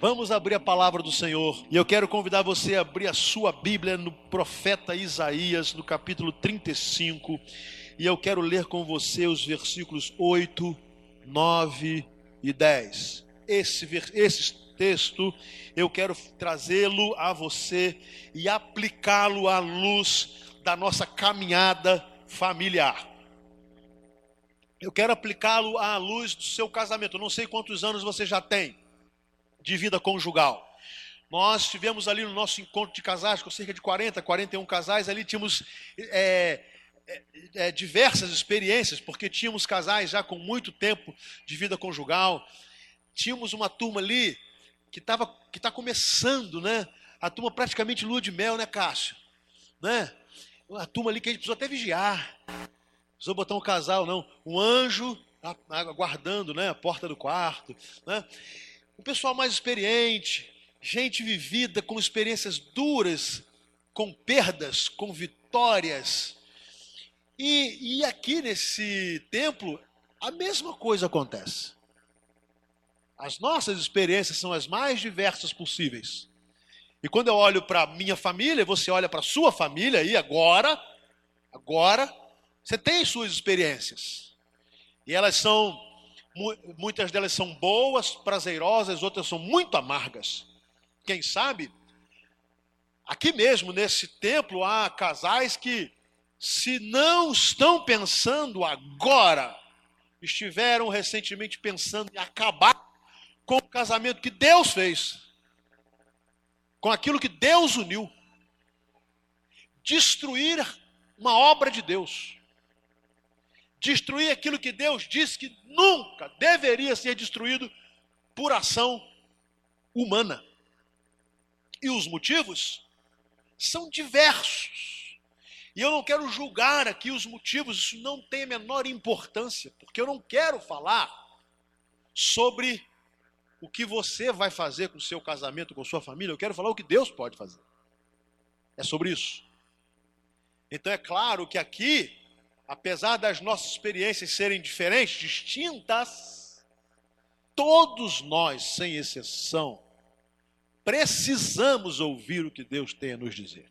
Vamos abrir a palavra do Senhor. E eu quero convidar você a abrir a sua Bíblia no profeta Isaías, no capítulo 35. E eu quero ler com você os versículos 8, 9 e 10. Esse, esse texto eu quero trazê-lo a você e aplicá-lo à luz da nossa caminhada familiar. Eu quero aplicá-lo à luz do seu casamento. Eu não sei quantos anos você já tem de vida conjugal. Nós tivemos ali no nosso encontro de casais, com cerca de 40, 41 casais, ali tínhamos é, é, é, diversas experiências, porque tínhamos casais já com muito tempo de vida conjugal. Tínhamos uma turma ali que estava que está começando, né? A turma praticamente lua de mel, né, Cássio? Né? A turma ali que a gente precisou até vigiar. Precisou botar um casal, não. Um anjo aguardando, né? A porta do quarto, né? O pessoal mais experiente, gente vivida com experiências duras, com perdas, com vitórias. E, e aqui nesse templo, a mesma coisa acontece. As nossas experiências são as mais diversas possíveis. E quando eu olho para minha família, você olha para sua família e agora, agora, você tem suas experiências. E elas são muitas delas são boas, prazerosas, outras são muito amargas. Quem sabe, aqui mesmo nesse templo há casais que, se não estão pensando agora, estiveram recentemente pensando em acabar com o casamento que Deus fez, com aquilo que Deus uniu, destruir uma obra de Deus destruir aquilo que Deus disse que nunca deveria ser destruído por ação humana. E os motivos são diversos. E eu não quero julgar aqui os motivos, isso não tem a menor importância, porque eu não quero falar sobre o que você vai fazer com o seu casamento, com sua família, eu quero falar o que Deus pode fazer. É sobre isso. Então é claro que aqui apesar das nossas experiências serem diferentes, distintas, todos nós, sem exceção, precisamos ouvir o que Deus tem a nos dizer.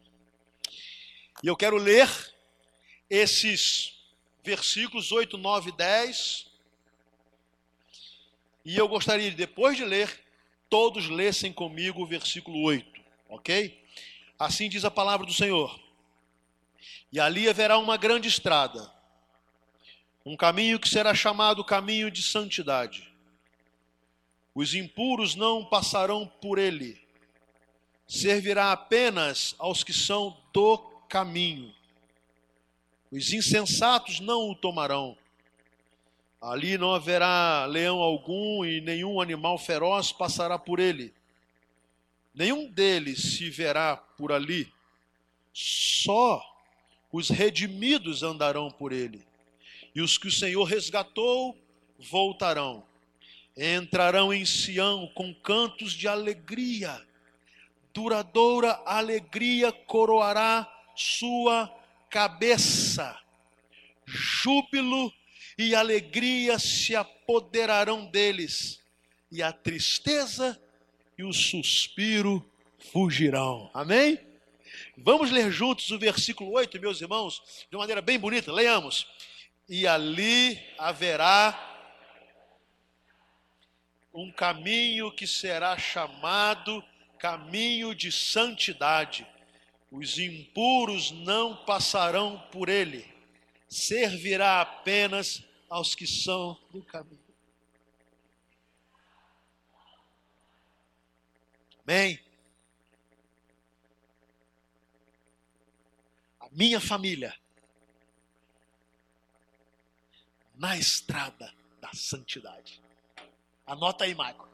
E eu quero ler esses versículos 8, 9 e 10. E eu gostaria, depois de ler, todos lessem comigo o versículo 8, ok? Assim diz a palavra do Senhor. E ali haverá uma grande estrada, um caminho que será chamado caminho de santidade. Os impuros não passarão por ele, servirá apenas aos que são do caminho. Os insensatos não o tomarão. Ali não haverá leão algum e nenhum animal feroz passará por ele. Nenhum deles se verá por ali. Só os redimidos andarão por ele, e os que o Senhor resgatou voltarão. Entrarão em Sião com cantos de alegria, duradoura alegria coroará sua cabeça, júbilo e alegria se apoderarão deles, e a tristeza e o suspiro fugirão. Amém? Vamos ler juntos o versículo 8, meus irmãos, de maneira bem bonita. Leiamos. E ali haverá um caminho que será chamado caminho de santidade. Os impuros não passarão por ele. Servirá apenas aos que são do caminho. Amém. Minha família na estrada da santidade. Anota aí, Michael.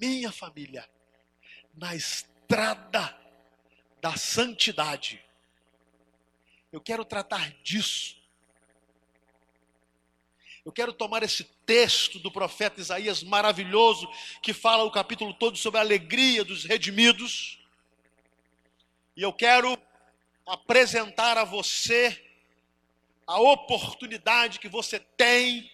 Minha família na estrada da santidade. Eu quero tratar disso. Eu quero tomar esse texto do profeta Isaías maravilhoso, que fala o capítulo todo sobre a alegria dos redimidos e eu quero apresentar a você a oportunidade que você tem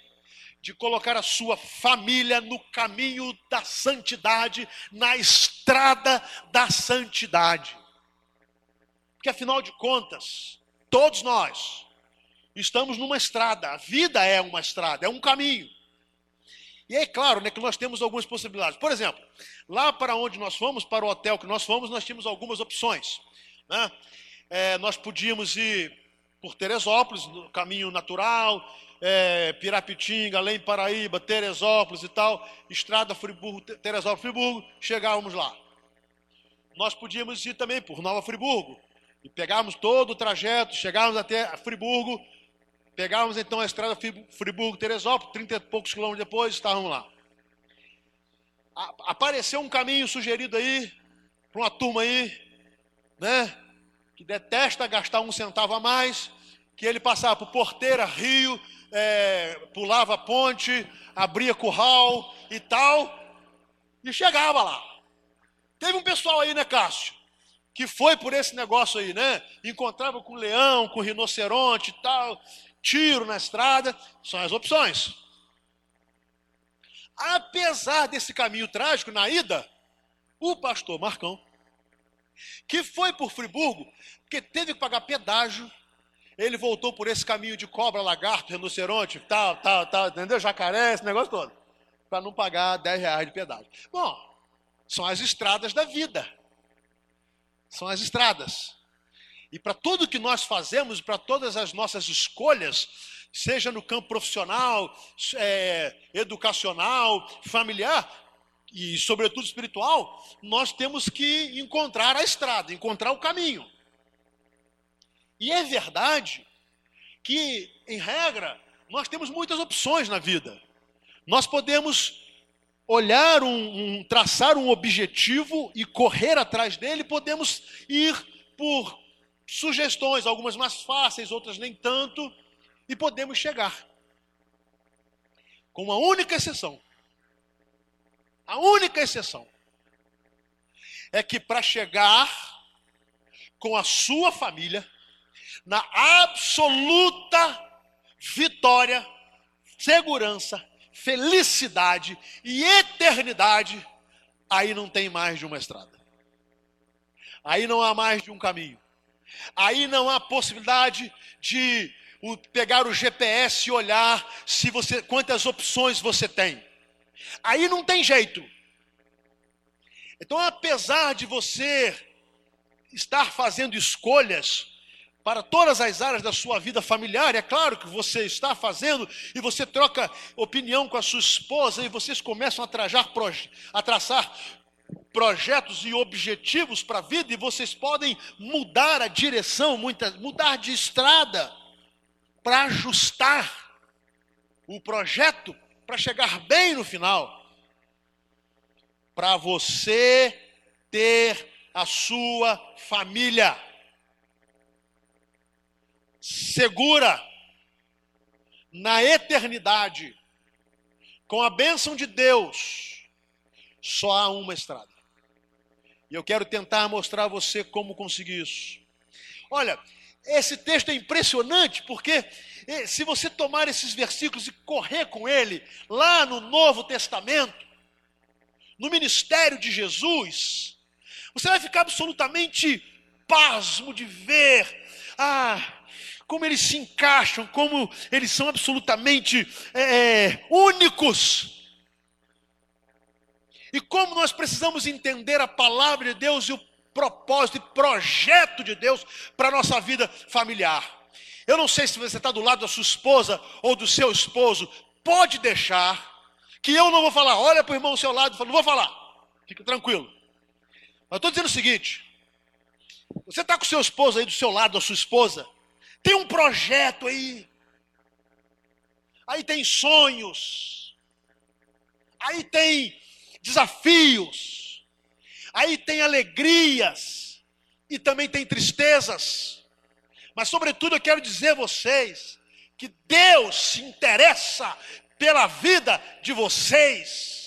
de colocar a sua família no caminho da santidade, na estrada da santidade. Porque afinal de contas, todos nós estamos numa estrada, a vida é uma estrada, é um caminho. E é claro né, que nós temos algumas possibilidades. Por exemplo, lá para onde nós fomos, para o hotel que nós fomos, nós tínhamos algumas opções. Né? É, nós podíamos ir por Teresópolis, no caminho natural, é, Pirapitinga, além Paraíba, Teresópolis e tal, estrada Friburgo, Teresópolis, Friburgo, chegávamos lá. Nós podíamos ir também por Nova Friburgo e pegávamos todo o trajeto, chegávamos até Friburgo, pegávamos então a estrada Friburgo, Teresópolis, 30 e poucos quilômetros depois estávamos lá. Apareceu um caminho sugerido aí para uma turma aí, né, que detesta gastar um centavo a mais, que ele passava por Porteira, Rio, é, pulava ponte, abria curral e tal, e chegava lá. Teve um pessoal aí, né, Cássio? Que foi por esse negócio aí, né? Encontrava com leão, com rinoceronte e tal, tiro na estrada, são as opções. Apesar desse caminho trágico na ida, o pastor Marcão, que foi por Friburgo, porque teve que pagar pedágio ele voltou por esse caminho de cobra, lagarto, rinoceronte, tal, tal, tal, entendeu? Jacaré, esse negócio todo. Para não pagar 10 reais de pedágio. Bom, são as estradas da vida. São as estradas. E para tudo que nós fazemos, para todas as nossas escolhas, seja no campo profissional, é, educacional, familiar e, sobretudo, espiritual, nós temos que encontrar a estrada, encontrar o caminho. E é verdade que, em regra, nós temos muitas opções na vida. Nós podemos olhar um, um, traçar um objetivo e correr atrás dele, podemos ir por sugestões, algumas mais fáceis, outras nem tanto, e podemos chegar. Com uma única exceção. A única exceção é que para chegar com a sua família, na absoluta vitória, segurança, felicidade e eternidade, aí não tem mais de uma estrada. Aí não há mais de um caminho. Aí não há possibilidade de pegar o GPS e olhar se você quantas opções você tem. Aí não tem jeito. Então, apesar de você estar fazendo escolhas para todas as áreas da sua vida familiar. É claro que você está fazendo e você troca opinião com a sua esposa e vocês começam a, trajar, a traçar projetos e objetivos para a vida e vocês podem mudar a direção, mudar de estrada para ajustar o projeto para chegar bem no final. Para você ter a sua família segura na eternidade, com a bênção de Deus, só há uma estrada. E eu quero tentar mostrar a você como conseguir isso. Olha, esse texto é impressionante porque eh, se você tomar esses versículos e correr com ele lá no Novo Testamento, no ministério de Jesus, você vai ficar absolutamente pasmo de ver ah, como eles se encaixam, como eles são absolutamente é, únicos. E como nós precisamos entender a palavra de Deus e o propósito e projeto de Deus para a nossa vida familiar. Eu não sei se você está do lado da sua esposa ou do seu esposo, pode deixar, que eu não vou falar, olha para o irmão ao seu lado, não vou falar, fica tranquilo. Mas estou dizendo o seguinte: você está com o seu esposo aí do seu lado, a sua esposa, tem um projeto aí. Aí tem sonhos. Aí tem desafios. Aí tem alegrias. E também tem tristezas. Mas, sobretudo, eu quero dizer a vocês que Deus se interessa pela vida de vocês.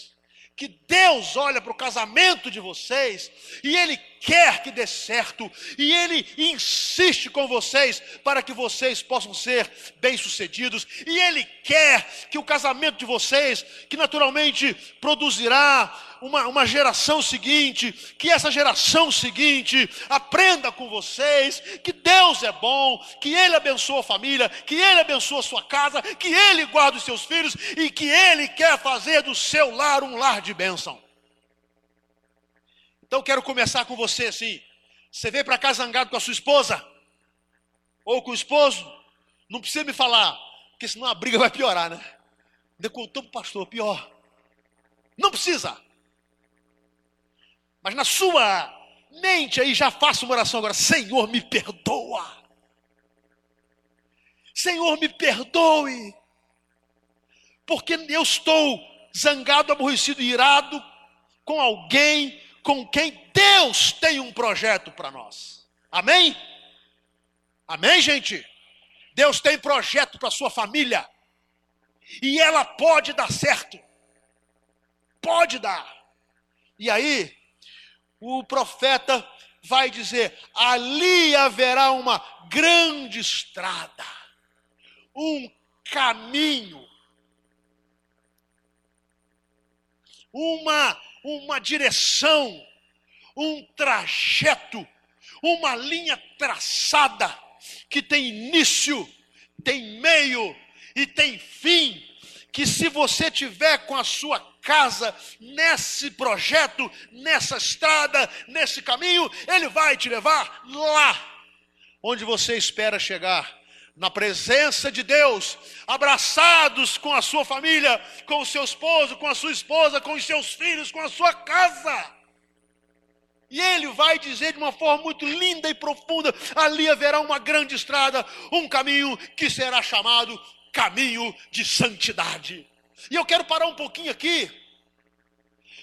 Que Deus olha para o casamento de vocês e Ele quer que dê certo e Ele insiste com vocês para que vocês possam ser bem-sucedidos. E Ele quer que o casamento de vocês, que naturalmente produzirá uma, uma geração seguinte, que essa geração seguinte aprenda com vocês que Deus é bom, que Ele abençoa a família, que Ele abençoa a sua casa, que Ele guarda os seus filhos e que Ele quer fazer do seu lar um lar de bênção. Então quero começar com você assim. Você veio para cá zangado com a sua esposa? Ou com o esposo? Não precisa me falar, porque senão a briga vai piorar, né? Ainda para o pastor, pior. Não precisa. Mas na sua mente aí já faça uma oração agora. Senhor, me perdoa. Senhor, me perdoe. Porque eu estou zangado, aborrecido, irado com alguém com quem Deus tem um projeto para nós. Amém? Amém, gente? Deus tem projeto para sua família. E ela pode dar certo. Pode dar. E aí, o profeta vai dizer: ali haverá uma grande estrada, um caminho, uma, uma direção, um trajeto, uma linha traçada que tem início, tem meio e tem fim. Que se você tiver com a sua casa, nesse projeto, nessa estrada, nesse caminho, Ele vai te levar lá onde você espera chegar. Na presença de Deus, abraçados com a sua família, com o seu esposo, com a sua esposa, com os seus filhos, com a sua casa. E ele vai dizer de uma forma muito linda e profunda: ali haverá uma grande estrada, um caminho que será chamado caminho de santidade. E eu quero parar um pouquinho aqui,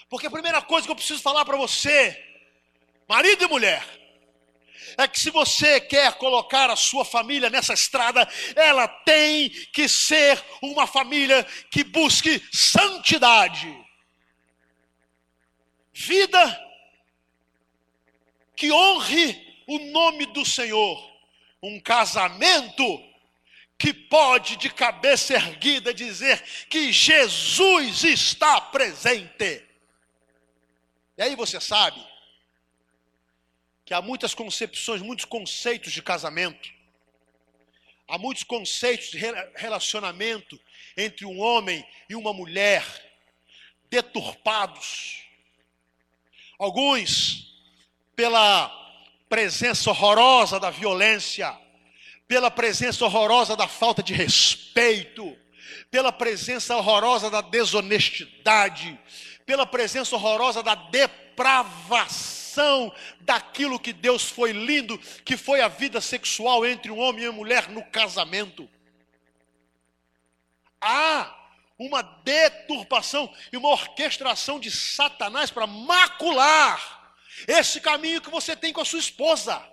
porque a primeira coisa que eu preciso falar para você, marido e mulher, é que se você quer colocar a sua família nessa estrada, ela tem que ser uma família que busque santidade, vida que honre o nome do Senhor, um casamento que pode de cabeça erguida dizer que Jesus está presente. E aí você sabe que há muitas concepções, muitos conceitos de casamento, há muitos conceitos de relacionamento entre um homem e uma mulher deturpados. Alguns pela presença horrorosa da violência, pela presença horrorosa da falta de respeito, pela presença horrorosa da desonestidade, pela presença horrorosa da depravação daquilo que Deus foi lindo, que foi a vida sexual entre um homem e uma mulher no casamento. Há uma deturpação e uma orquestração de Satanás para macular esse caminho que você tem com a sua esposa.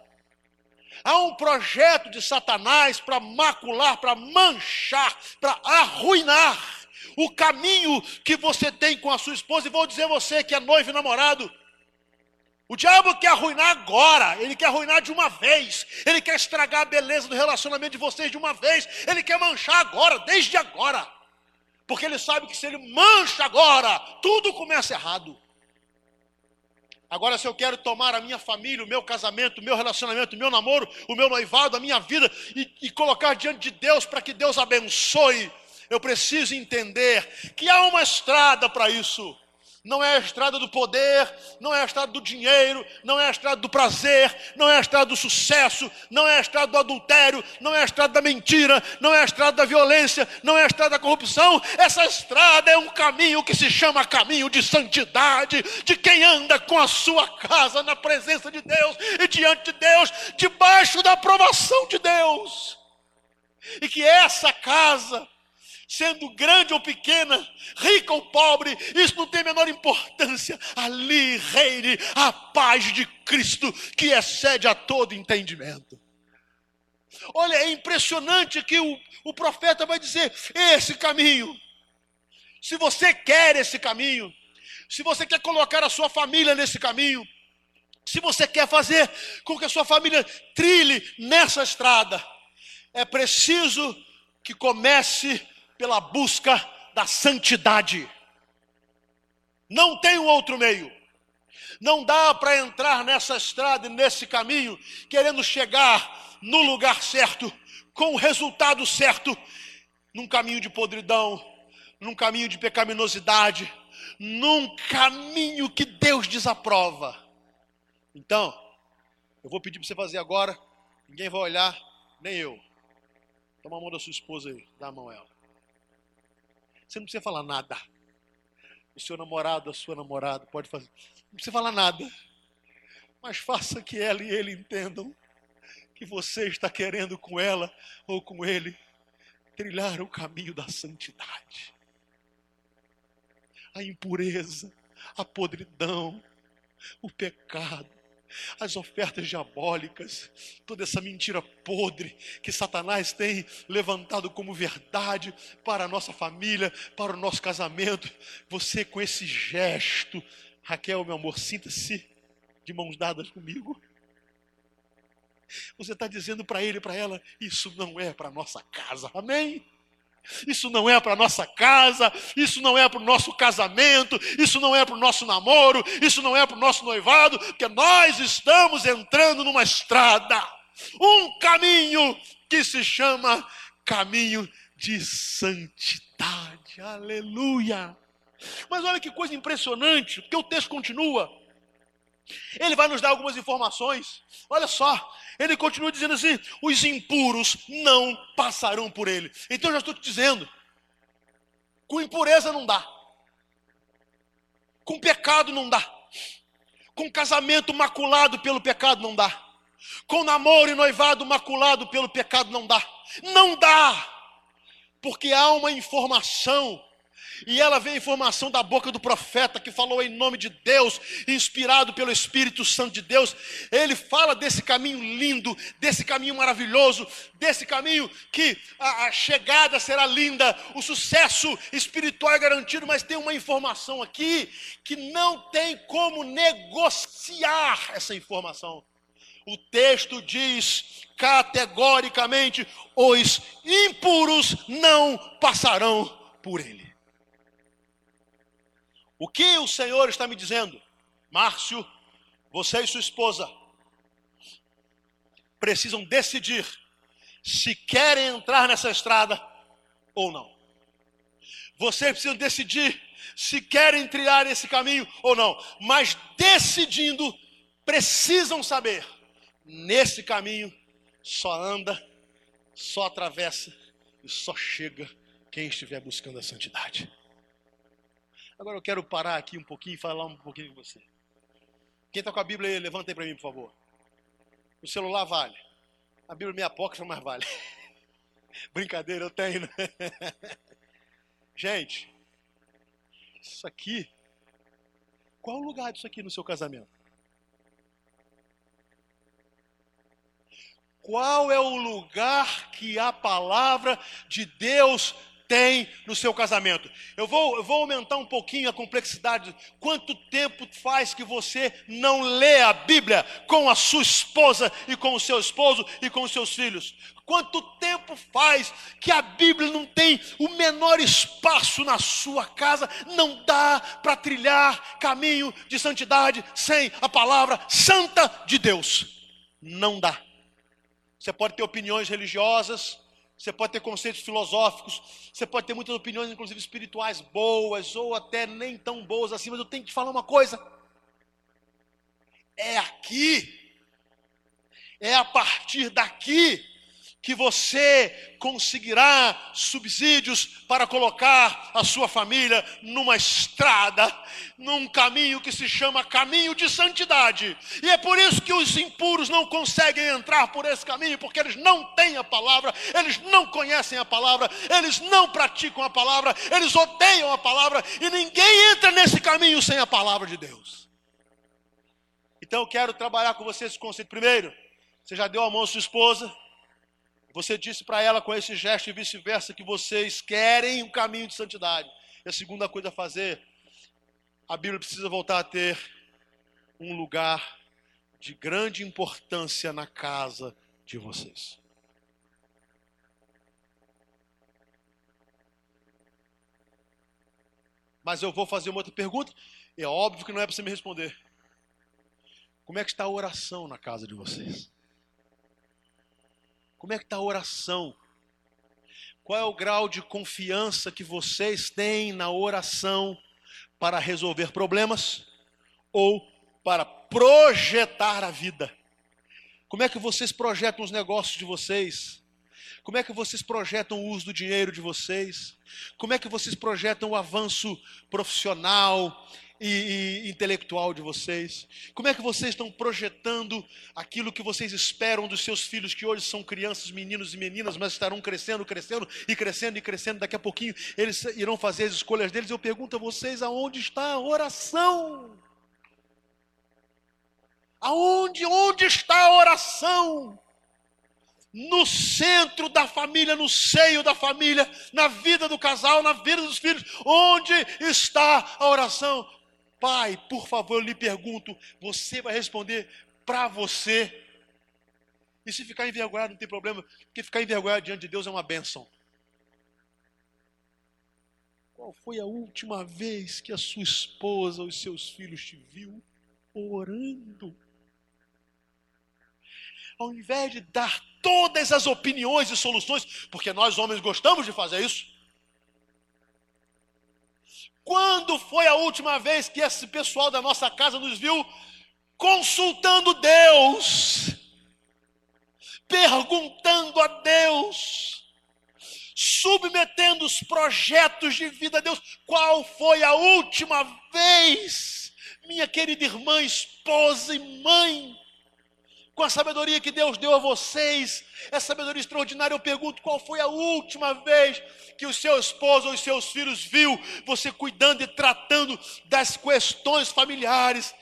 Há um projeto de Satanás para macular, para manchar, para arruinar o caminho que você tem com a sua esposa. E vou dizer você que é noivo e namorado. O diabo quer arruinar agora, ele quer arruinar de uma vez, ele quer estragar a beleza do relacionamento de vocês de uma vez, ele quer manchar agora, desde agora, porque ele sabe que se ele mancha agora, tudo começa errado. Agora, se eu quero tomar a minha família, o meu casamento, o meu relacionamento, o meu namoro, o meu noivado, a minha vida e, e colocar diante de Deus para que Deus abençoe, eu preciso entender que há uma estrada para isso não é a estrada do poder, não é a estrada do dinheiro, não é a estrada do prazer, não é a estrada do sucesso, não é a estrada do adultério, não é a estrada da mentira, não é a estrada da violência, não é a estrada da corrupção. Essa estrada é um caminho que se chama caminho de santidade, de quem anda com a sua casa na presença de Deus e diante de Deus, debaixo da aprovação de Deus. E que essa casa sendo grande ou pequena, rica ou pobre, isso não tem a menor importância. Ali reine a paz de Cristo que excede a todo entendimento. Olha, é impressionante que o, o profeta vai dizer: esse caminho, se você quer esse caminho, se você quer colocar a sua família nesse caminho, Se você quer fazer com que a sua família trilhe nessa estrada, é preciso que comece pela busca da santidade. Não tem um outro meio. Não dá para entrar nessa estrada nesse caminho querendo chegar no lugar certo, com o resultado certo, num caminho de podridão, num caminho de pecaminosidade, num caminho que Deus desaprova. Então, eu vou pedir para você fazer agora, ninguém vai olhar, nem eu. Toma a mão da sua esposa aí, dá a mão a ela. Você não precisa falar nada. O seu namorado, a sua namorada, pode fazer. Não precisa falar nada. Mas faça que ela e ele entendam que você está querendo com ela ou com ele trilhar o caminho da santidade. A impureza, a podridão, o pecado, as ofertas diabólicas, toda essa mentira podre que Satanás tem levantado como verdade para a nossa família, para o nosso casamento. Você com esse gesto, Raquel, meu amor, sinta-se de mãos dadas comigo. Você está dizendo para ele e para ela: isso não é para nossa casa, amém? Isso não é para nossa casa, isso não é para o nosso casamento, isso não é para o nosso namoro, isso não é para o nosso noivado, porque nós estamos entrando numa estrada, um caminho que se chama caminho de santidade. Aleluia! Mas olha que coisa impressionante, porque o texto continua. Ele vai nos dar algumas informações. Olha só, ele continua dizendo assim: os impuros não passarão por ele. Então eu já estou te dizendo: com impureza não dá, com pecado não dá, com casamento maculado pelo pecado não dá, com namoro e noivado maculado pelo pecado não dá. Não dá, porque há uma informação e ela vê a informação da boca do profeta que falou em nome de Deus, inspirado pelo Espírito Santo de Deus. Ele fala desse caminho lindo, desse caminho maravilhoso, desse caminho que a, a chegada será linda, o sucesso espiritual é garantido, mas tem uma informação aqui que não tem como negociar essa informação. O texto diz categoricamente: os impuros não passarão por ele. O que o Senhor está me dizendo? Márcio, você e sua esposa precisam decidir se querem entrar nessa estrada ou não. Vocês precisam decidir se querem trilhar esse caminho ou não. Mas decidindo, precisam saber: nesse caminho só anda, só atravessa e só chega quem estiver buscando a santidade. Agora eu quero parar aqui um pouquinho e falar um pouquinho com você. Quem está com a Bíblia aí, levanta aí para mim, por favor. O celular vale. A Bíblia é minha apócrifa, mas vale. Brincadeira, eu tenho. Né? Gente, isso aqui. Qual o lugar disso aqui no seu casamento? Qual é o lugar que a palavra de Deus tem no seu casamento. Eu vou, eu vou aumentar um pouquinho a complexidade. Quanto tempo faz que você não lê a Bíblia com a sua esposa e com o seu esposo e com os seus filhos? Quanto tempo faz que a Bíblia não tem o menor espaço na sua casa? Não dá para trilhar caminho de santidade sem a palavra santa de Deus. Não dá. Você pode ter opiniões religiosas, você pode ter conceitos filosóficos, você pode ter muitas opiniões, inclusive espirituais, boas ou até nem tão boas assim, mas eu tenho que te falar uma coisa. É aqui, é a partir daqui que você conseguirá subsídios para colocar a sua família numa estrada, num caminho que se chama caminho de santidade. E é por isso que os impuros não conseguem entrar por esse caminho, porque eles não têm a palavra, eles não conhecem a palavra, eles não praticam a palavra, eles odeiam a palavra, e ninguém entra nesse caminho sem a palavra de Deus. Então eu quero trabalhar com você esse conceito primeiro. Você já deu a mão à sua esposa? Você disse para ela com esse gesto e vice-versa que vocês querem um caminho de santidade. E a segunda coisa a fazer, a Bíblia precisa voltar a ter um lugar de grande importância na casa de vocês. Mas eu vou fazer uma outra pergunta, é óbvio que não é para você me responder. Como é que está a oração na casa de vocês? Como é que está a oração? Qual é o grau de confiança que vocês têm na oração para resolver problemas ou para projetar a vida? Como é que vocês projetam os negócios de vocês? Como é que vocês projetam o uso do dinheiro de vocês? Como é que vocês projetam o avanço profissional e, e, intelectual de vocês? Como é que vocês estão projetando aquilo que vocês esperam dos seus filhos, que hoje são crianças, meninos e meninas, mas estarão crescendo, crescendo e crescendo e crescendo? Daqui a pouquinho eles irão fazer as escolhas deles. Eu pergunto a vocês: aonde está a oração? Aonde, onde está a oração? no centro da família, no seio da família, na vida do casal, na vida dos filhos. Onde está a oração? Pai, por favor, eu lhe pergunto, você vai responder para você. E se ficar envergonhado, não tem problema, porque ficar envergonhado diante de Deus é uma bênção. Qual foi a última vez que a sua esposa ou os seus filhos te viu orando? Ao invés de dar todas as opiniões e soluções, porque nós homens gostamos de fazer isso. Quando foi a última vez que esse pessoal da nossa casa nos viu consultando Deus, perguntando a Deus, submetendo os projetos de vida a Deus? Qual foi a última vez, minha querida irmã, esposa e mãe? Com a sabedoria que Deus deu a vocês, essa sabedoria extraordinária, eu pergunto qual foi a última vez que o seu esposo ou os seus filhos viu você cuidando e tratando das questões familiares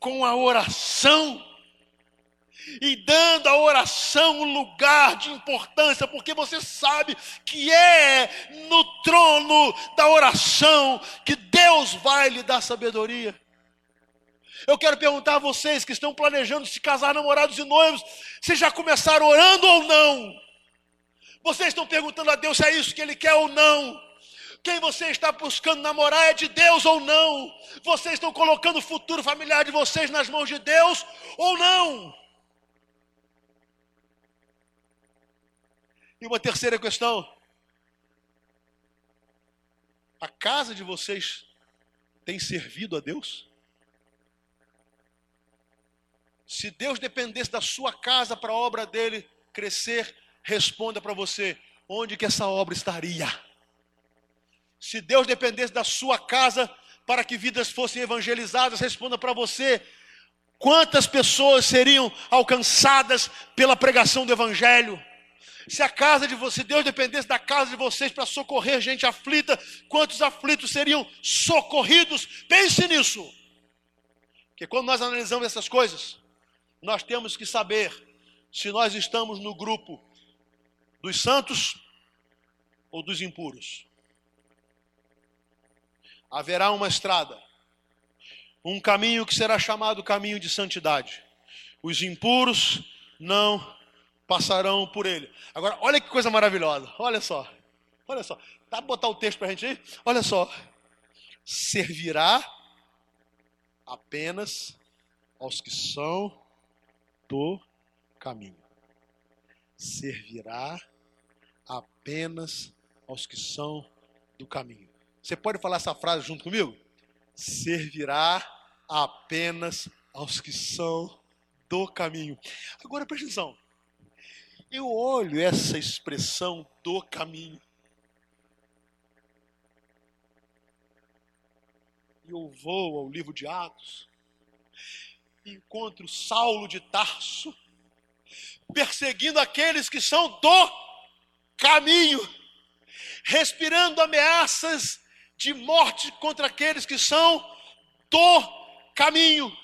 com a oração e dando à oração um lugar de importância, porque você sabe que é no trono da oração que Deus vai lhe dar sabedoria. Eu quero perguntar a vocês que estão planejando se casar, namorados e noivos, se já começaram orando ou não? Vocês estão perguntando a Deus se é isso que Ele quer ou não? Quem você está buscando namorar é de Deus ou não? Vocês estão colocando o futuro familiar de vocês nas mãos de Deus ou não? E uma terceira questão: a casa de vocês tem servido a Deus? Se Deus dependesse da sua casa para a obra dele crescer, responda para você: onde que essa obra estaria? Se Deus dependesse da sua casa para que vidas fossem evangelizadas, responda para você: quantas pessoas seriam alcançadas pela pregação do evangelho? Se a casa de você, Deus dependesse da casa de vocês para socorrer gente aflita, quantos aflitos seriam socorridos? Pense nisso. Porque quando nós analisamos essas coisas, nós temos que saber se nós estamos no grupo dos santos ou dos impuros. Haverá uma estrada, um caminho que será chamado caminho de santidade. Os impuros não passarão por ele. Agora, olha que coisa maravilhosa. Olha só. Olha só. Tá botar o texto para a gente aí? Olha só. Servirá apenas aos que são do caminho. Servirá apenas aos que são do caminho. Você pode falar essa frase junto comigo? Servirá apenas aos que são do caminho. Agora presta atenção. Eu olho essa expressão do caminho. E eu vou ao livro de Atos encontro Saulo de Tarso, perseguindo aqueles que são do caminho, respirando ameaças de morte contra aqueles que são do caminho.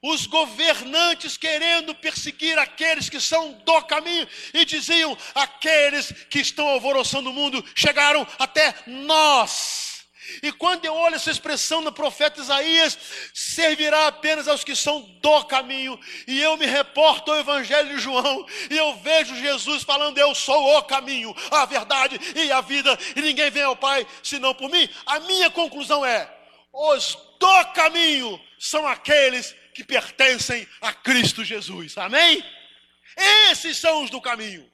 Os governantes querendo perseguir aqueles que são do caminho e diziam: aqueles que estão alvoroçando o mundo chegaram até nós E quando eu olho essa expressão no profeta Isaías, servirá apenas aos que são do caminho. E eu me reporto ao Evangelho de João, e eu vejo Jesus falando: Eu sou o caminho, a verdade e a vida, e ninguém vem ao Pai senão por mim. A minha conclusão é: os do caminho são aqueles que pertencem a Cristo Jesus. Amém? Esses são os do caminho.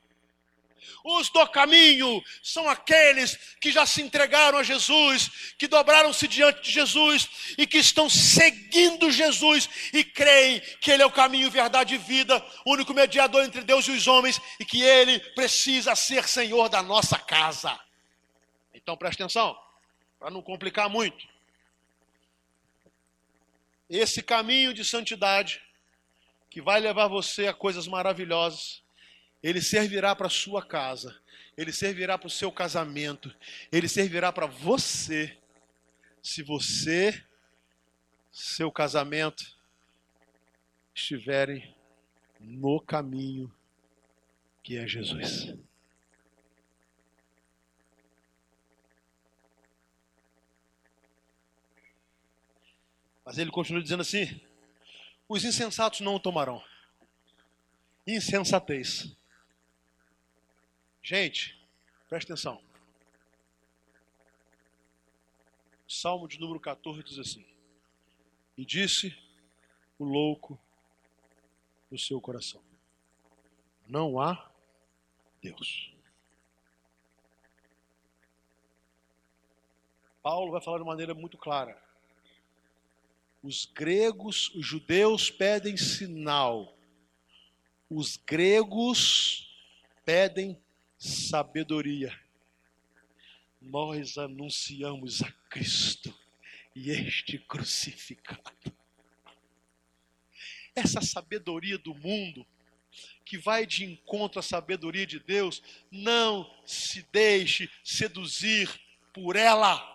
Os do caminho são aqueles que já se entregaram a Jesus, que dobraram-se diante de Jesus e que estão seguindo Jesus e creem que Ele é o caminho, verdade e vida, único mediador entre Deus e os homens e que Ele precisa ser Senhor da nossa casa. Então preste atenção, para não complicar muito. Esse caminho de santidade, que vai levar você a coisas maravilhosas, ele servirá para sua casa, ele servirá para o seu casamento, ele servirá para você, se você, seu casamento, estiverem no caminho que é Jesus. Mas ele continua dizendo assim: os insensatos não o tomarão. Insensatez. Gente, preste atenção. Salmo de número 14 diz assim: E disse o louco no seu coração: Não há Deus. Paulo vai falar de maneira muito clara. Os gregos, os judeus pedem sinal. Os gregos pedem sabedoria. Nós anunciamos a Cristo e este crucificado. Essa sabedoria do mundo, que vai de encontro à sabedoria de Deus, não se deixe seduzir por ela.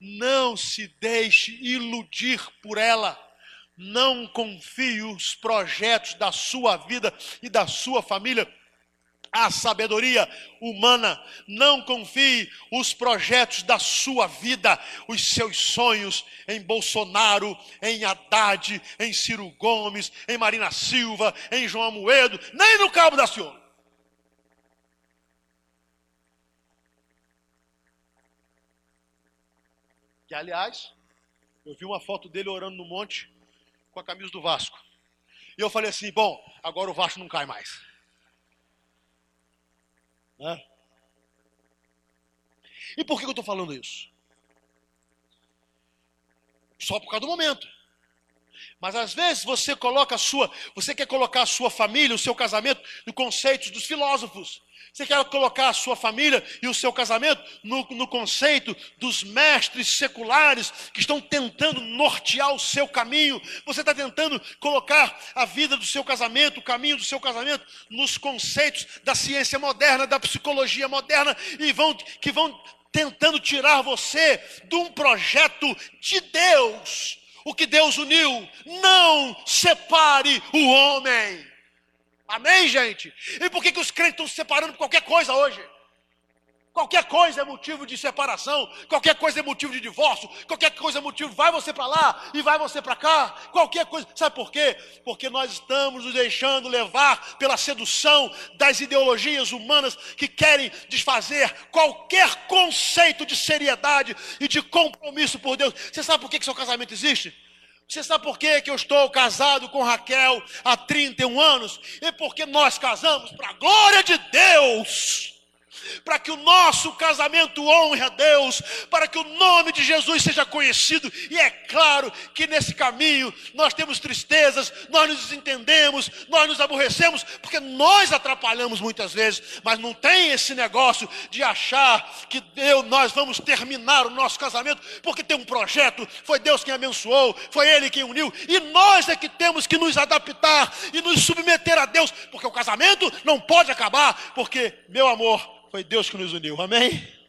Não se deixe iludir por ela. Não confie os projetos da sua vida e da sua família a sabedoria humana. Não confie os projetos da sua vida, os seus sonhos em Bolsonaro, em Haddad, em Ciro Gomes, em Marina Silva, em João Amoedo, nem no Cabo da Ciolo. Que, aliás, eu vi uma foto dele orando no monte com a camisa do Vasco. E eu falei assim: bom, agora o Vasco não cai mais. Né? E por que eu estou falando isso? Só por causa do momento. Mas às vezes você coloca a sua, você quer colocar a sua família, o seu casamento no conceito dos filósofos. Você quer colocar a sua família e o seu casamento no, no, conceito dos mestres seculares que estão tentando nortear o seu caminho. Você está tentando colocar a vida do seu casamento, o caminho do seu casamento, nos conceitos da ciência moderna, da psicologia moderna, e vão, que vão tentando tirar você de um projeto de Deus. O que Deus uniu, não separe o homem. Amém, gente? E por que, que os crentes estão se separando por qualquer coisa hoje? Qualquer coisa é motivo de separação, qualquer coisa é motivo de divórcio, qualquer coisa é motivo, vai você para lá e vai você para cá, qualquer coisa. Sabe por quê? Porque nós estamos nos deixando levar pela sedução das ideologias humanas que querem desfazer qualquer conceito de seriedade e de compromisso por Deus. Você sabe por que, que seu casamento existe? Você sabe por que, eu estou casado com Raquel há 31 anos? É porque nós casamos para a glória de Deus para que o nosso casamento honre a Deus, para que o nome de Jesus seja conhecido. E é claro que nesse caminho nós temos tristezas, nós nos desentendemos, nós nos aborrecemos, porque nós atrapalhamos muitas vezes, mas não tem esse negócio de achar que Deus, nós vamos terminar o nosso casamento, porque tem um projeto, foi Deus quem abençoou, foi Ele quem uniu, e nós é que temos que nos adaptar e nos submeter a Deus, porque o casamento não pode acabar, porque, meu amor, foi Deus que nos uniu, amém?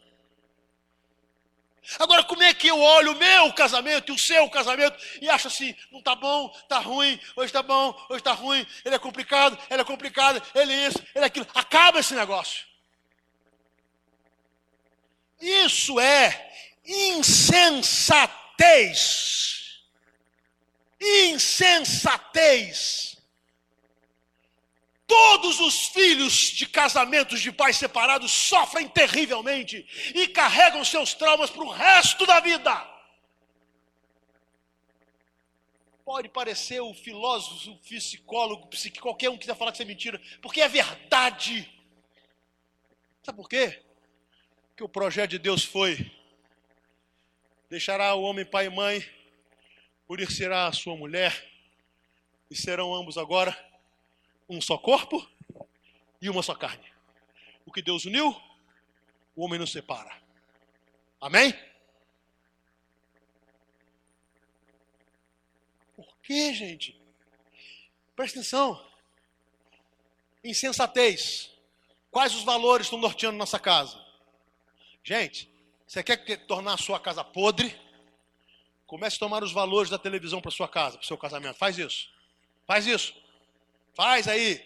Agora, como é que eu olho o meu casamento e o seu casamento e acho assim, não está bom, está ruim, hoje está bom, hoje está ruim, ele é complicado, ele é complicado, ele é isso, ele é aquilo. Acaba esse negócio. Isso é insensatez. Insensatez. Todos os filhos de casamentos de pais separados sofrem terrivelmente e carregam seus traumas para o resto da vida. Pode parecer o filósofo, o psicólogo, psique, qualquer um que quiser falar que isso é mentira, porque é verdade. Sabe por quê? Que o projeto de Deus foi: deixará o homem pai e mãe, unir-se-á a sua mulher, e serão ambos agora um só corpo e uma só carne. O que Deus uniu, o homem não separa. Amém? Por que, gente? Presta atenção. Insensatez. Quais os valores estão norteando nossa casa? Gente, você quer tornar a sua casa podre? Comece a tomar os valores da televisão para sua casa, para o seu casamento. Faz isso. Faz isso. Faz aí.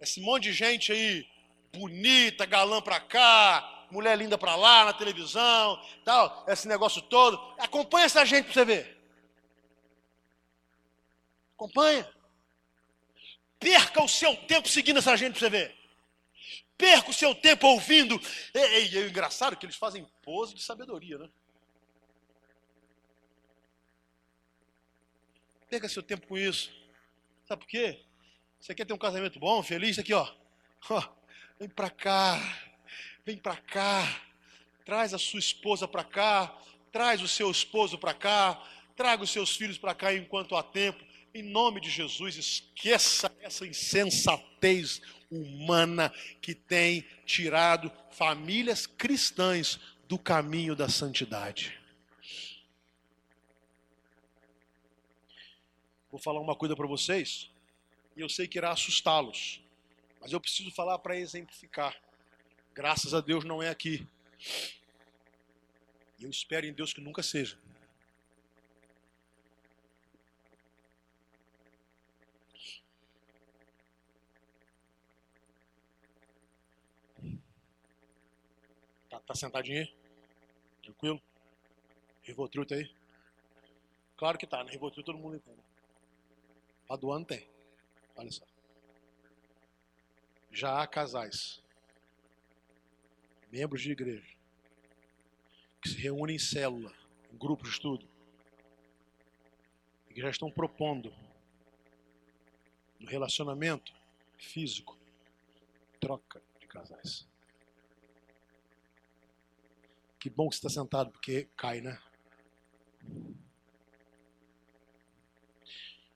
Esse monte de gente aí, bonita, galã pra cá, mulher linda pra lá na televisão, tal, esse negócio todo. Acompanha essa gente pra você ver. Acompanha. Perca o seu tempo seguindo essa gente pra você ver. Perca o seu tempo ouvindo. E, é engraçado que eles fazem pose de sabedoria, né? Perca seu tempo com isso. Sabe por quê? Você quer ter um casamento bom, feliz? Aqui, ó. ó vem para cá. Vem para cá. Traz a sua esposa para cá. Traz o seu esposo para cá. Traga os seus filhos para cá enquanto há tempo. Em nome de Jesus, esqueça essa insensatez humana que tem tirado famílias cristãs do caminho da santidade. Vou falar uma coisa para vocês e eu sei que irá assustá-los, mas eu preciso falar para exemplificar. Graças a Deus não é aqui. E eu espero em Deus que nunca seja. Tá, tá sentadinho aí? Tranquilo? Rivotril tá aí? Claro que tá, né? Rivotril todo mundo entende. A do ano tem. Olha só. Já há casais, membros de igreja, que se reúnem em célula, em grupo de estudo, e que já estão propondo no relacionamento físico troca de casais. Que bom que você está sentado, porque cai, né?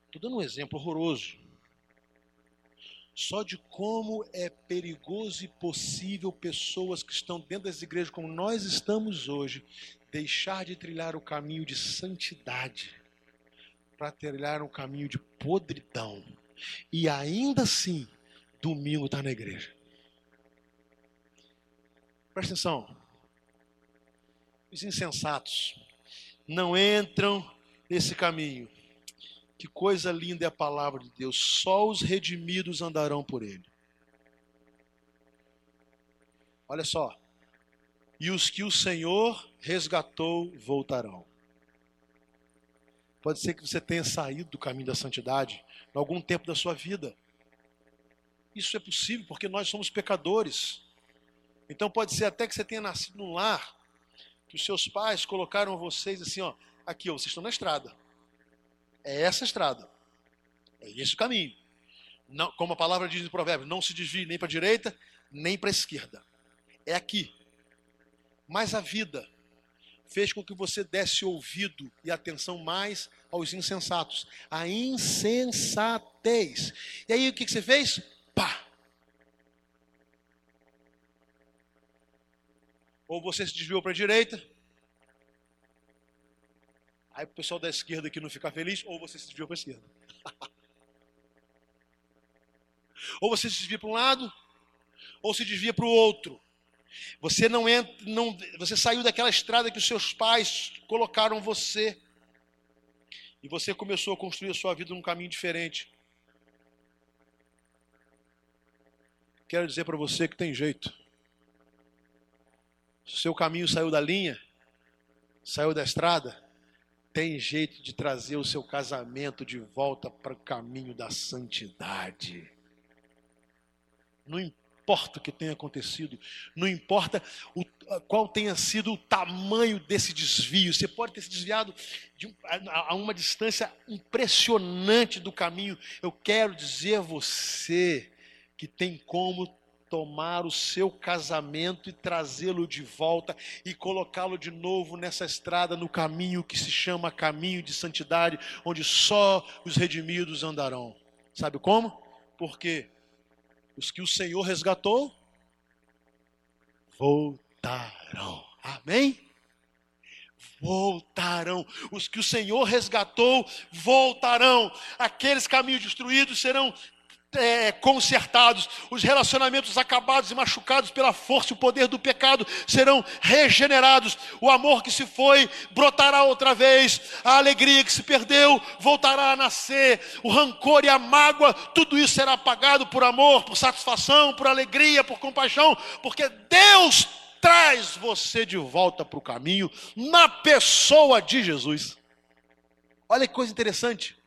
Estou dando um exemplo horroroso só de como é perigoso e possível pessoas que estão dentro das igrejas como nós estamos hoje deixar de trilhar o caminho de santidade para trilhar um caminho de podridão e ainda assim domingo está na igreja. Presta atenção. Os insensatos não entram nesse caminho que coisa linda é a palavra de Deus. Só os redimidos andarão por ele. Olha só. E os que o Senhor resgatou voltarão. Pode ser que você tenha saído do caminho da santidade em algum tempo da sua vida. Isso é possível porque nós somos pecadores. Então pode ser até que você tenha nascido num lar que os seus pais colocaram vocês assim, ó, aqui, ó, vocês estão na estrada. É essa estrada. É esse o caminho. Não, como a palavra diz no provérbio, não se desvie nem para a direita, nem para a esquerda. É aqui. Mas a vida fez com que você desse ouvido e atenção mais aos insensatos. A insensatez. E aí o que você fez? Pá! Ou você se desviou para a direita, Aí o pessoal da esquerda aqui não ficar feliz, ou você se desvia para a esquerda. ou você se desvia para um lado, ou se desvia para o outro. Você não entra, não, você saiu daquela estrada que os seus pais colocaram você. E você começou a construir a sua vida num caminho diferente. Quero dizer para você que tem jeito. Seu caminho saiu da linha, Saiu da estrada? Tem jeito de trazer o seu casamento de volta para o caminho da santidade. Não importa o que tenha acontecido, não importa o, qual tenha sido o tamanho desse desvio, você pode ter se desviado de, a, a uma distância impressionante do caminho. Eu quero dizer a você que tem como tomar o seu casamento e trazê-lo de volta e colocá-lo de novo nessa estrada, no caminho que se chama caminho de santidade, onde só os redimidos andarão. Sabe como? Porque os que o Senhor resgatou voltarão. Amém? Voltarão. Os que o Senhor resgatou voltarão. Aqueles caminhos destruídos serão é, consertados, os relacionamentos acabados e machucados pela força e o poder do pecado serão regenerados, o amor que se foi brotará outra vez, a alegria que se perdeu voltará a nascer, o rancor e a mágoa, tudo isso será apagado por amor, por satisfação, por alegria, por compaixão, porque Deus traz você de volta para o caminho na pessoa de Jesus. Olha que coisa interessante.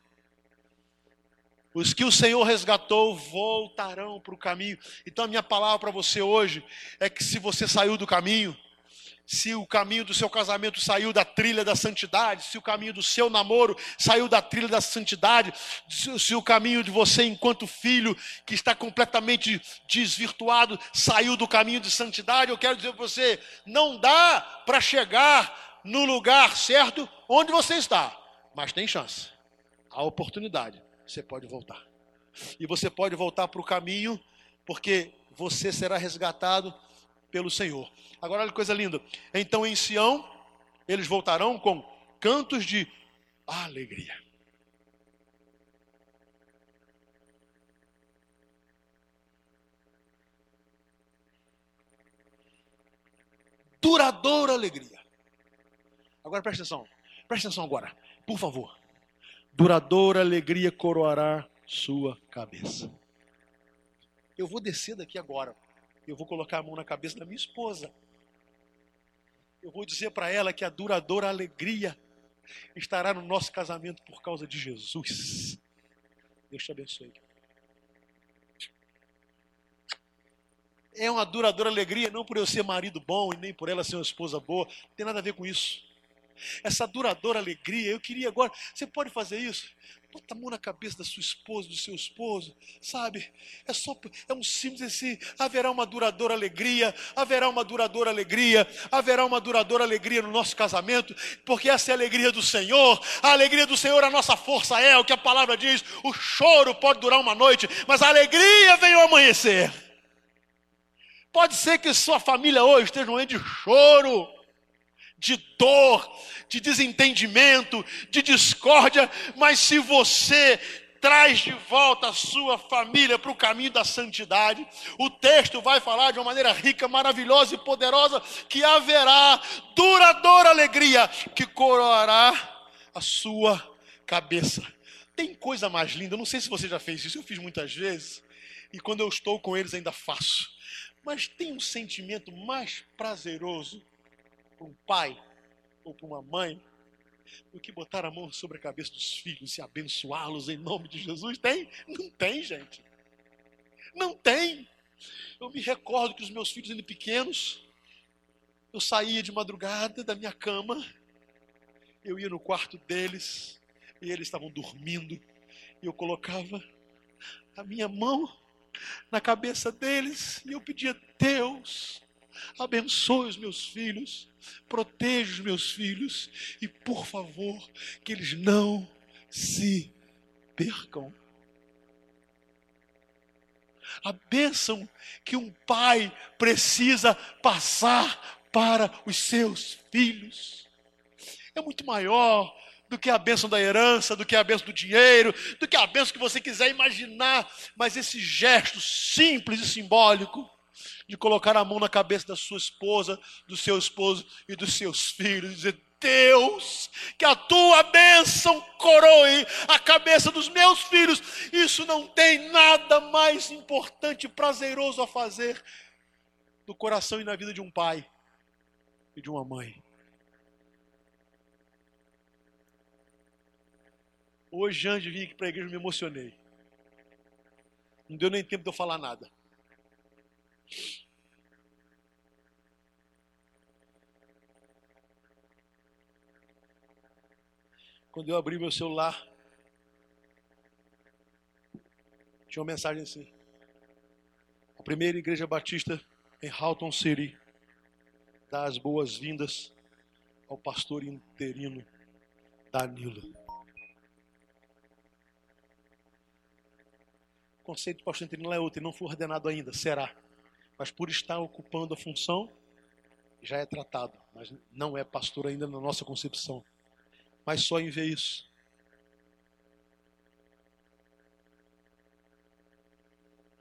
Os que o Senhor resgatou voltarão para o caminho. Então, a minha palavra para você hoje é que se você saiu do caminho, se o caminho do seu casamento saiu da trilha da santidade, se o caminho do seu namoro saiu da trilha da santidade, se o caminho de você, enquanto filho, que está completamente desvirtuado, saiu do caminho de santidade, eu quero dizer para você: não dá para chegar no lugar certo onde você está, mas tem chance, há oportunidade você pode voltar. E você pode voltar para o caminho, porque você será resgatado pelo Senhor. Agora, olha que coisa linda. Então, em Sião, eles voltarão com cantos de alegria. Duradoura alegria. Agora presta atenção. Presta atenção agora, por favor duradoura alegria coroará sua cabeça. Eu vou descer daqui agora. Eu vou colocar a mão na cabeça da minha esposa. Eu vou dizer para ela que a duradoura alegria estará no nosso casamento por causa de Jesus. Deus te abençoe. É uma duradoura alegria, não por eu ser marido bom e nem por ela ser uma esposa boa. Não tem nada a ver com isso essa duradoura alegria. Eu queria agora, você pode fazer isso? Bota a mão na cabeça da sua esposa, do seu esposo, sabe? É só, é um simples assim, haverá uma duradoura alegria, haverá uma duradoura alegria, haverá uma duradoura alegria no nosso casamento, porque essa é a alegria do Senhor, a alegria do Senhor, a nossa força é, o que a palavra diz, o choro pode durar uma noite, mas a alegria vem ao amanhecer. Pode ser que sua família hoje esteja um de choro, de dor, de desentendimento, de discórdia, mas se você traz de volta a sua família para o caminho da santidade. O texto vai falar de uma maneira rica, maravilhosa e poderosa que haverá duradoura alegria que coroará a sua cabeça. Tem coisa mais linda, não sei se você já fez isso, eu fiz muitas vezes, e quando eu estou com eles ainda faço. Mas tem um sentimento mais prazeroso para um pai ou para uma mãe do que botar a mão sobre a cabeça dos filhos e abençoá-los em nome de Jesus? Tem? Não tem, gente. Não tem. Eu me recordo que os meus filhos ainda pequenos, eu saía de madrugada da minha cama, eu ia no quarto deles e eles estavam dormindo e eu colocava a minha mão na cabeça deles e eu pedia: Deus, abençoe os meus filhos, proteja os meus filhos e, por favor, que eles não se percam. A bênção que um pai precisa passar para os seus filhos é muito maior do que a bênção da herança, do que a bênção do dinheiro, do que a bênção que você quiser imaginar, mas esse gesto simples e simbólico de colocar a mão na cabeça da sua esposa, do seu esposo e dos seus filhos, e dizer: Deus, que a tua bênção coroe a cabeça dos meus filhos. Isso não tem nada mais importante e prazeroso a fazer no coração e na vida de um pai e de uma mãe. Hoje, antes de vir aqui para a igreja, eu me emocionei. Não deu nem tempo de eu falar nada. Quando eu abri meu celular, tinha uma mensagem assim. A primeira igreja batista em Halton City dá as boas-vindas ao pastor interino Danilo. O conceito de pastor interino não é outro, ele não foi ordenado ainda, será. Mas por estar ocupando a função, já é tratado, mas não é pastor ainda na nossa concepção. Mas só em ver isso.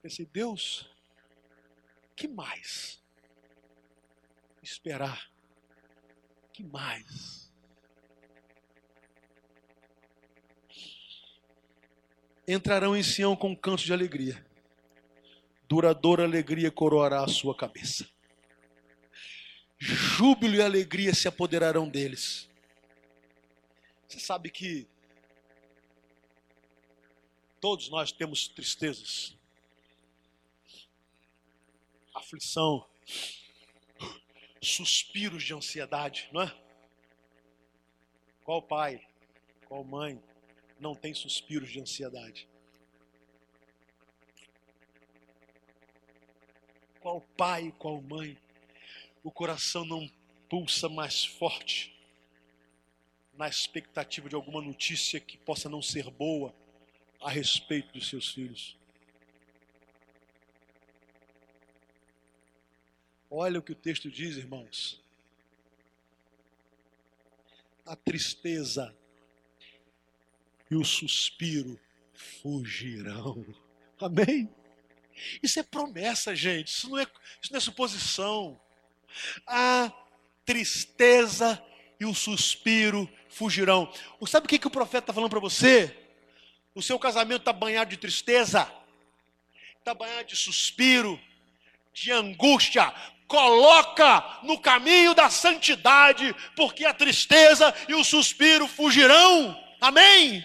Pensei, Deus, que mais? Esperar. Que mais? Entrarão em Sião com cantos de alegria. Duradoura alegria coroará a sua cabeça. Júbilo e alegria se apoderarão deles. Você sabe que todos nós temos tristezas, aflição, suspiros de ansiedade, não é? Qual pai, qual mãe não tem suspiros de ansiedade? Qual pai, qual mãe, o coração não pulsa mais forte na expectativa de alguma notícia que possa não ser boa a respeito dos seus filhos? Olha o que o texto diz, irmãos. A tristeza e o suspiro fugirão. Amém? Isso é promessa, gente. Isso não é, isso não é suposição. A tristeza e o suspiro fugirão. Sabe o que, que o profeta está falando para você? O seu casamento está banhado de tristeza, está banhado de suspiro, de angústia, coloca no caminho da santidade, porque a tristeza e o suspiro fugirão. Amém?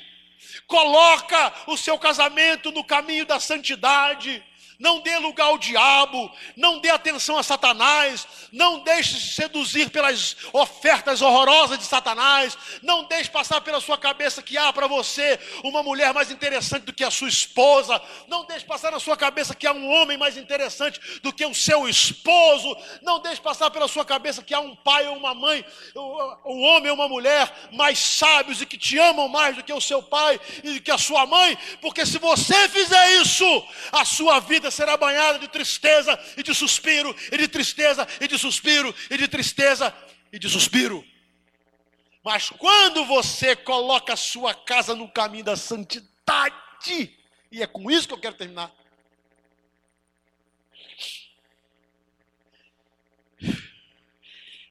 Coloca o seu casamento no caminho da santidade não dê lugar ao diabo, não dê atenção a Satanás, não deixe se seduzir pelas ofertas horrorosas de Satanás, não deixe passar pela sua cabeça que há para você uma mulher mais interessante do que a sua esposa, não deixe passar na sua cabeça que há um homem mais interessante do que o seu esposo, não deixe passar pela sua cabeça que há um pai ou uma mãe, um homem ou uma mulher mais sábios e que te amam mais do que o seu pai e do que a sua mãe, porque se você fizer isso, a sua vida vida será banhada de tristeza e de suspiro, e de tristeza e de suspiro, e de tristeza e de suspiro. Mas quando você coloca a sua casa no caminho da santidade, e é com isso que eu quero terminar.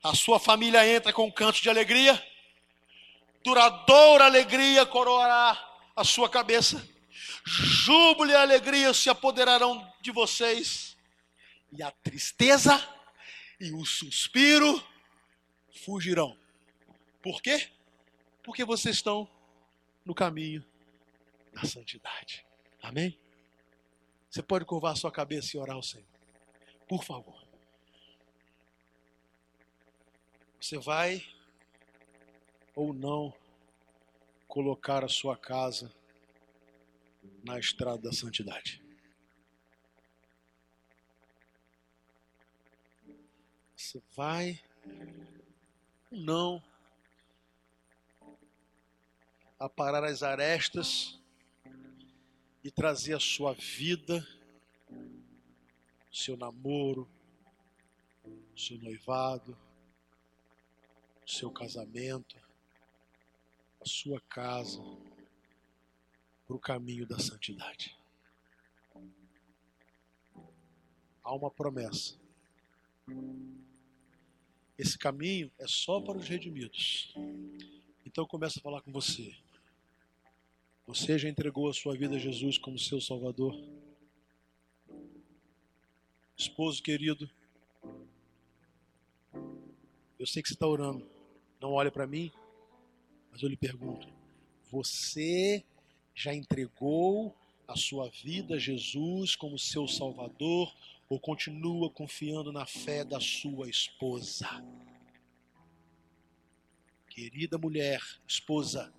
A sua família entra com um canto de alegria, duradoura alegria coroará a sua cabeça júbilo e alegria se apoderarão de vocês, e a tristeza e o suspiro fugirão. Por quê? Porque vocês estão no caminho da santidade. Amém? Você pode curvar sua cabeça e orar ao Senhor. Por favor. Você vai ou não colocar a sua casa na estrada da santidade. Você vai não aparar as arestas e trazer a sua vida, seu namoro, seu noivado, seu casamento, a sua casa, para o caminho da santidade. Há uma promessa. Esse caminho é só para os redimidos. Então eu começo a falar com você. Você já entregou a sua vida a Jesus como seu Salvador? Esposo querido, eu sei que você está orando. Não olha para mim, mas eu lhe pergunto: Você já entregou a sua vida a Jesus como seu Salvador ou continua confiando na fé da sua esposa? Querida mulher, esposa,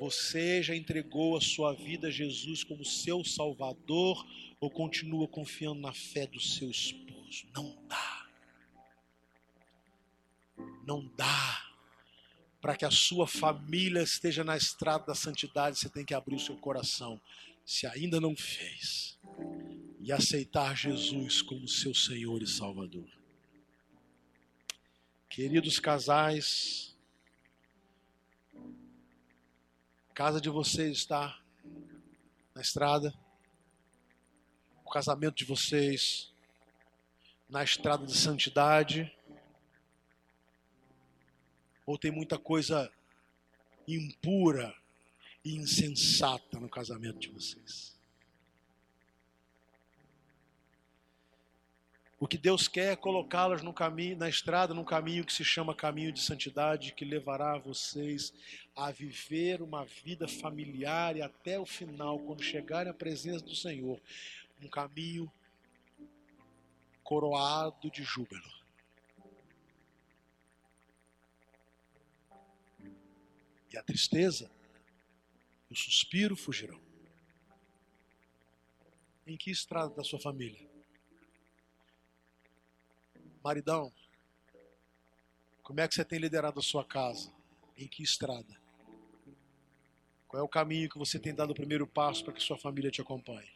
você já entregou a sua vida a Jesus como seu Salvador ou continua confiando na fé do seu esposo? Não dá. Não dá. Para que a sua família esteja na estrada da santidade, você tem que abrir o seu coração. Se ainda não fez, e aceitar Jesus como seu Senhor e Salvador. Queridos casais, casa de vocês está na estrada, o casamento de vocês na estrada de santidade, ou tem muita coisa impura e insensata no casamento de vocês. O que Deus quer é colocá-las no caminho, na estrada, num caminho que se chama caminho de santidade, que levará vocês a viver uma vida familiar e até o final, quando chegarem à presença do Senhor, um caminho coroado de júbilo. E a tristeza o suspiro fugirão. Em que estrada da sua família? Maridão, como é que você tem liderado a sua casa? Em que estrada? Qual é o caminho que você tem dado o primeiro passo para que sua família te acompanhe?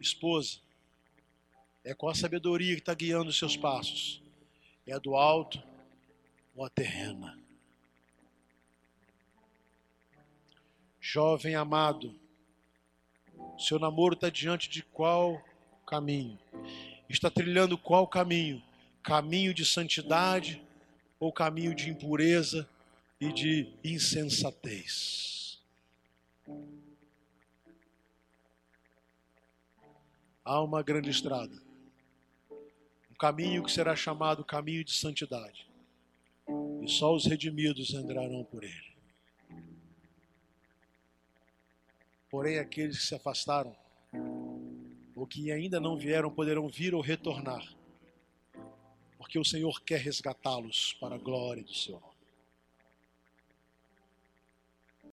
Esposa, é qual a sabedoria que está guiando os seus passos? É a do alto ou a terrena? Jovem amado, seu namoro está diante de qual caminho? está trilhando qual caminho? Caminho de santidade ou caminho de impureza e de insensatez? Há uma grande estrada, um caminho que será chamado caminho de santidade, e só os redimidos entrarão por ele. Porém, aqueles que se afastaram ou que ainda não vieram poderão vir ou retornar, porque o Senhor quer resgatá-los para a glória do seu nome.